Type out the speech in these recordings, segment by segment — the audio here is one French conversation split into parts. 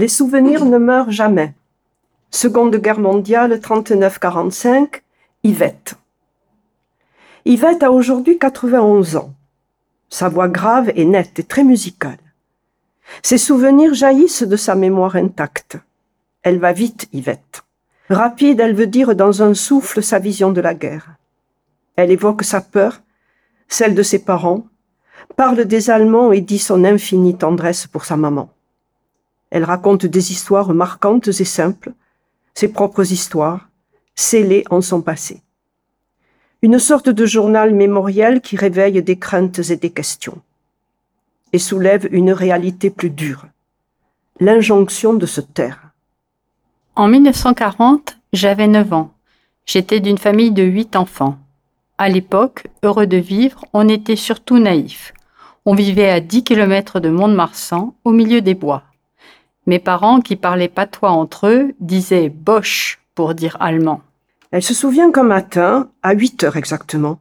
Les souvenirs ne meurent jamais. Seconde Guerre mondiale, 39-45, Yvette. Yvette a aujourd'hui 91 ans. Sa voix grave est nette et très musicale. Ses souvenirs jaillissent de sa mémoire intacte. Elle va vite, Yvette. Rapide, elle veut dire dans un souffle sa vision de la guerre. Elle évoque sa peur, celle de ses parents, parle des Allemands et dit son infinie tendresse pour sa maman. Elle raconte des histoires marquantes et simples, ses propres histoires, scellées en son passé. Une sorte de journal mémoriel qui réveille des craintes et des questions, et soulève une réalité plus dure, l'injonction de se taire. En 1940, j'avais 9 ans. J'étais d'une famille de huit enfants. À l'époque, heureux de vivre, on était surtout naïfs. On vivait à 10 kilomètres de Mont-de-Marsan, au milieu des bois. Mes parents, qui parlaient patois entre eux, disaient Bosch pour dire allemand. Elle se souvient qu'un matin, à 8 heures exactement,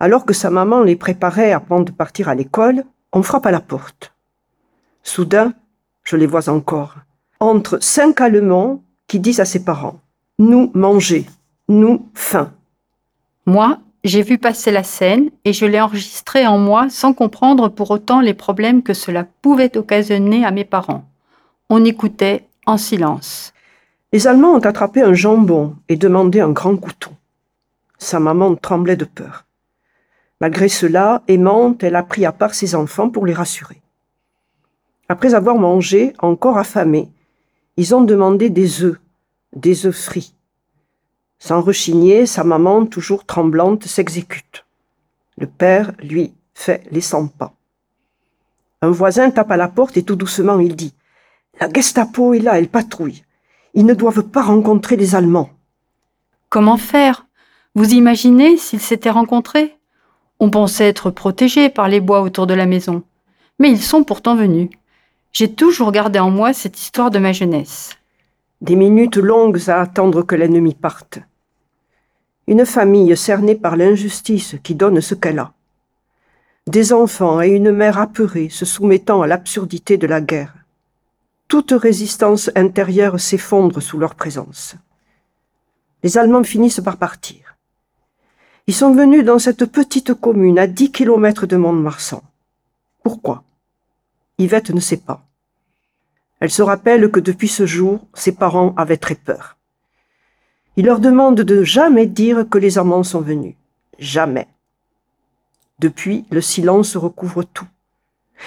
alors que sa maman les préparait avant de partir à l'école, on frappe à la porte. Soudain, je les vois encore, entre cinq Allemands qui disent à ses parents Nous manger, nous faim. Moi, j'ai vu passer la scène et je l'ai enregistrée en moi sans comprendre pour autant les problèmes que cela pouvait occasionner à mes parents. On écoutait en silence. Les Allemands ont attrapé un jambon et demandé un grand couteau. Sa maman tremblait de peur. Malgré cela, aimante, elle a pris à part ses enfants pour les rassurer. Après avoir mangé, encore affamés, ils ont demandé des œufs, des œufs frits. Sans rechigner, sa maman, toujours tremblante, s'exécute. Le père, lui, fait les cent pas. Un voisin tape à la porte et tout doucement il dit La Gestapo est là, elle patrouille. Ils ne doivent pas rencontrer les Allemands. Comment faire? Vous imaginez s'ils s'étaient rencontrés? On pensait être protégés par les bois autour de la maison. Mais ils sont pourtant venus. J'ai toujours gardé en moi cette histoire de ma jeunesse. Des minutes longues à attendre que l'ennemi parte. Une famille cernée par l'injustice qui donne ce qu'elle a. Des enfants et une mère apeurée se soumettant à l'absurdité de la guerre toute résistance intérieure s'effondre sous leur présence. Les Allemands finissent par partir. Ils sont venus dans cette petite commune à dix kilomètres de Mont-de-Marsan. Pourquoi? Yvette ne sait pas. Elle se rappelle que depuis ce jour, ses parents avaient très peur. Ils leur demandent de jamais dire que les Allemands sont venus. Jamais. Depuis, le silence recouvre tout.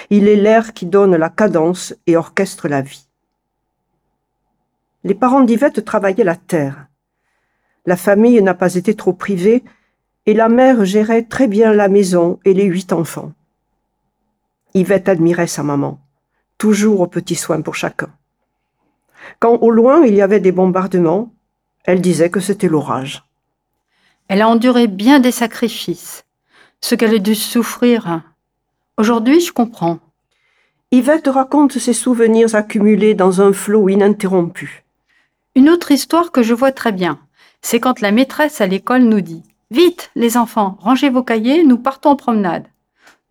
Il est l'air qui donne la cadence et orchestre la vie. Les parents d'Yvette travaillaient la terre. La famille n'a pas été trop privée et la mère gérait très bien la maison et les huit enfants. Yvette admirait sa maman, toujours aux petits soins pour chacun. Quand au loin il y avait des bombardements, elle disait que c'était l'orage. Elle a enduré bien des sacrifices, ce qu'elle a dû souffrir Aujourd'hui, je comprends. Yvette raconte ses souvenirs accumulés dans un flot ininterrompu. Une autre histoire que je vois très bien, c'est quand la maîtresse à l'école nous dit Vite, les enfants, rangez vos cahiers, nous partons en promenade.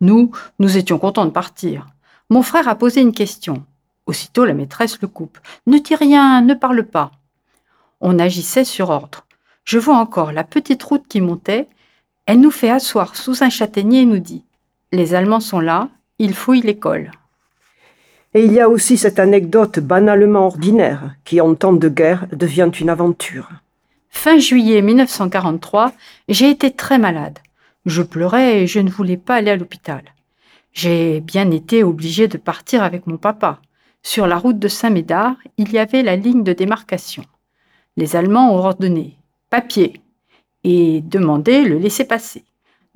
Nous, nous étions contents de partir. Mon frère a posé une question. Aussitôt, la maîtresse le coupe. Ne dis rien, ne parle pas. On agissait sur ordre. Je vois encore la petite route qui montait. Elle nous fait asseoir sous un châtaignier et nous dit les Allemands sont là, ils fouillent l'école. Et il y a aussi cette anecdote banalement ordinaire qui, en temps de guerre, devient une aventure. Fin juillet 1943, j'ai été très malade. Je pleurais et je ne voulais pas aller à l'hôpital. J'ai bien été obligée de partir avec mon papa. Sur la route de Saint-Médard, il y avait la ligne de démarcation. Les Allemands ont ordonné papier et demandé le laisser-passer.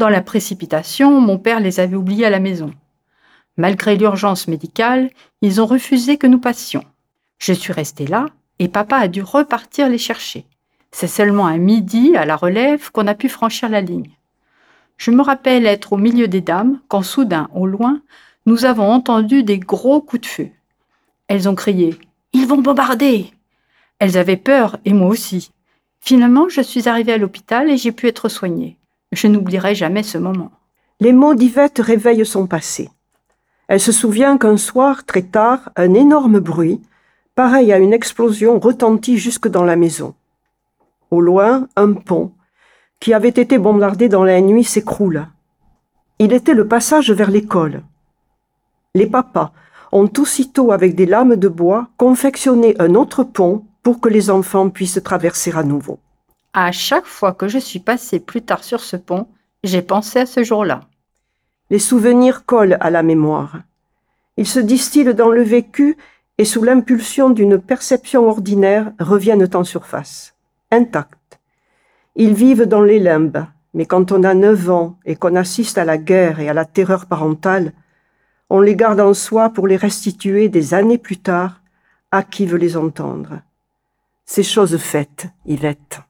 Dans la précipitation, mon père les avait oubliés à la maison. Malgré l'urgence médicale, ils ont refusé que nous passions. Je suis restée là et papa a dû repartir les chercher. C'est seulement à midi, à la relève, qu'on a pu franchir la ligne. Je me rappelle être au milieu des dames quand soudain, au loin, nous avons entendu des gros coups de feu. Elles ont crié Ils vont bombarder Elles avaient peur, et moi aussi. Finalement, je suis arrivée à l'hôpital et j'ai pu être soignée. Je n'oublierai jamais ce moment. Les mots d'Yvette réveillent son passé. Elle se souvient qu'un soir, très tard, un énorme bruit, pareil à une explosion, retentit jusque dans la maison. Au loin, un pont, qui avait été bombardé dans la nuit, s'écroula. Il était le passage vers l'école. Les papas ont aussitôt, avec des lames de bois, confectionné un autre pont pour que les enfants puissent traverser à nouveau. À chaque fois que je suis passée plus tard sur ce pont, j'ai pensé à ce jour-là. Les souvenirs collent à la mémoire. Ils se distillent dans le vécu et sous l'impulsion d'une perception ordinaire reviennent en surface, intacts. Ils vivent dans les limbes, mais quand on a neuf ans et qu'on assiste à la guerre et à la terreur parentale, on les garde en soi pour les restituer des années plus tard à qui veut les entendre. C'est chose faite, Yvette.